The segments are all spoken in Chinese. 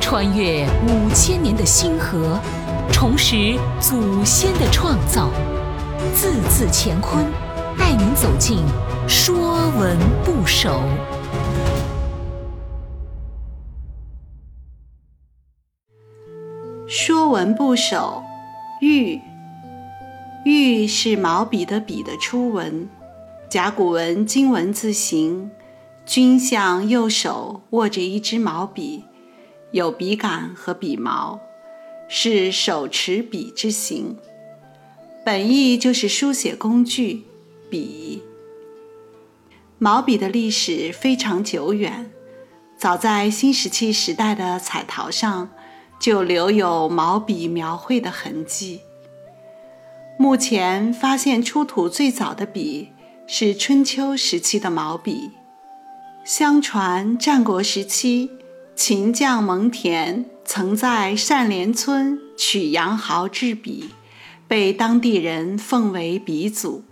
穿越五千年的星河，重拾祖先的创造，字字乾坤，带您走进《说文不首》。《说文部首》玉，玉是毛笔的笔的初文，甲骨文金文字形，君向右手握着一支毛笔，有笔杆和笔毛，是手持笔之形。本意就是书写工具，笔。毛笔的历史非常久远，早在新石器时代的彩陶上。就留有毛笔描绘的痕迹。目前发现出土最早的笔是春秋时期的毛笔。相传战国时期，秦将蒙恬曾在单连村取羊毫制笔，被当地人奉为笔祖。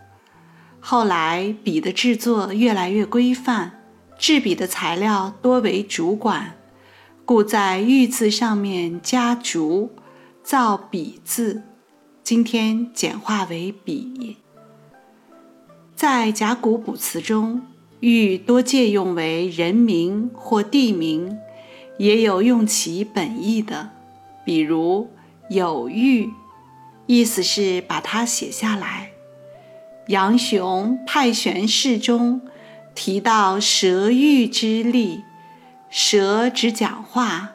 后来笔的制作越来越规范，制笔的材料多为竹管。故在“玉”字上面加“竹”，造“笔”字。今天简化为“笔”。在甲骨卜辞中，“玉”多借用为人名或地名，也有用其本意的，比如“有玉”，意思是把它写下来。杨雄《太玄释》中提到“舌玉之力”。舌指讲话，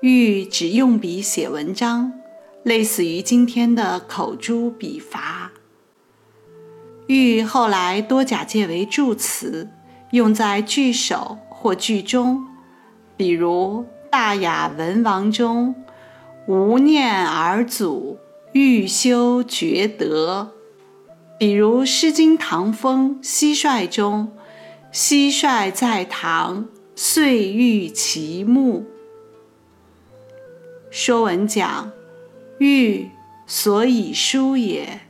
玉指用笔写文章，类似于今天的口诛笔伐。玉后来多假借为助词，用在句首或句中，比如《大雅文王》中“无念而祖，欲修厥德”，比如《诗经·唐风·蟋蟀》中“蟋蟀在堂”。岁玉其木。说文讲，玉所以书也。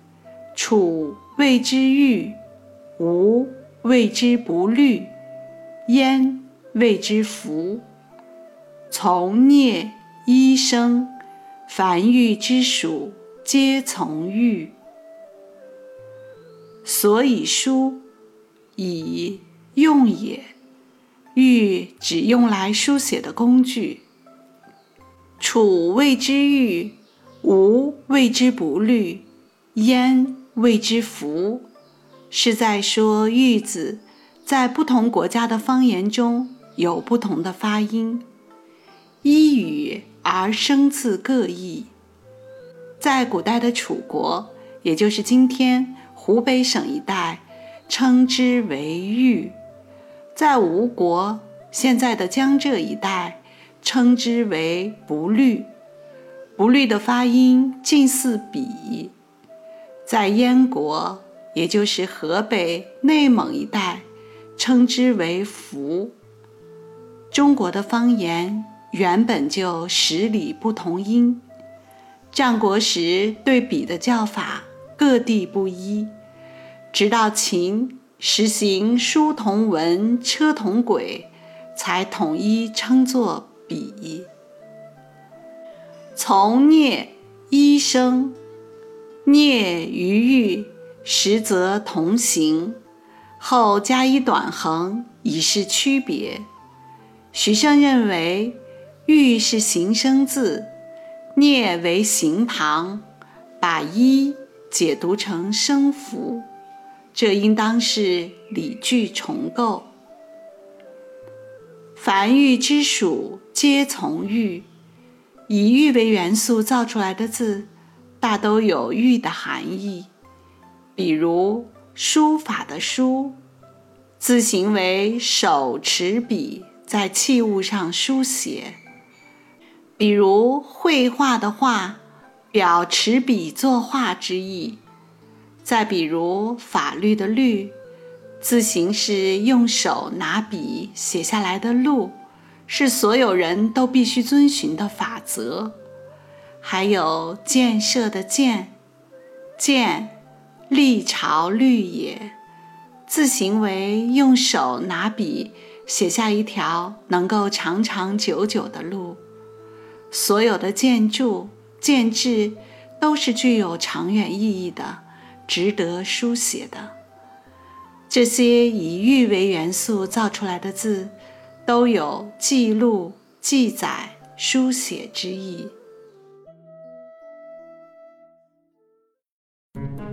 楚谓之玉，吴谓之不虑，焉谓之福。从聂一生，凡玉之属，皆从玉。所以书，以用也。玉只用来书写的工具。楚谓之玉，吴谓之不虑，焉谓之福，是在说“玉”字在不同国家的方言中有不同的发音，依语而生字各异。在古代的楚国，也就是今天湖北省一带，称之为玉。在吴国，现在的江浙一带，称之为不虑，不虑的发音近似比。在燕国，也就是河北、内蒙一带，称之为服。中国的方言原本就十里不同音，战国时对笔的叫法各地不一，直到秦。实行书同文，车同轨，才统一称作笔。从聂一声，聂于玉实则同形，后加以短横以示区别。徐生认为玉是形声字，聂为形旁，把一解读成声符。这应当是理句重构。凡玉之属，皆从玉。以玉为元素造出来的字，大都有玉的含义。比如书法的“书”，字形为手持笔在器物上书写；比如绘画的“画”，表持笔作画之意。再比如法律的“律”，字形是用手拿笔写下来的“路”，是所有人都必须遵循的法则。还有建设的“建”，建，历朝律也，字形为用手拿笔写下一条能够长长久久的路。所有的建筑、建制都是具有长远意义的，值得书写的。这些以玉为元素造出来的字，都有记录、记载、书写之意。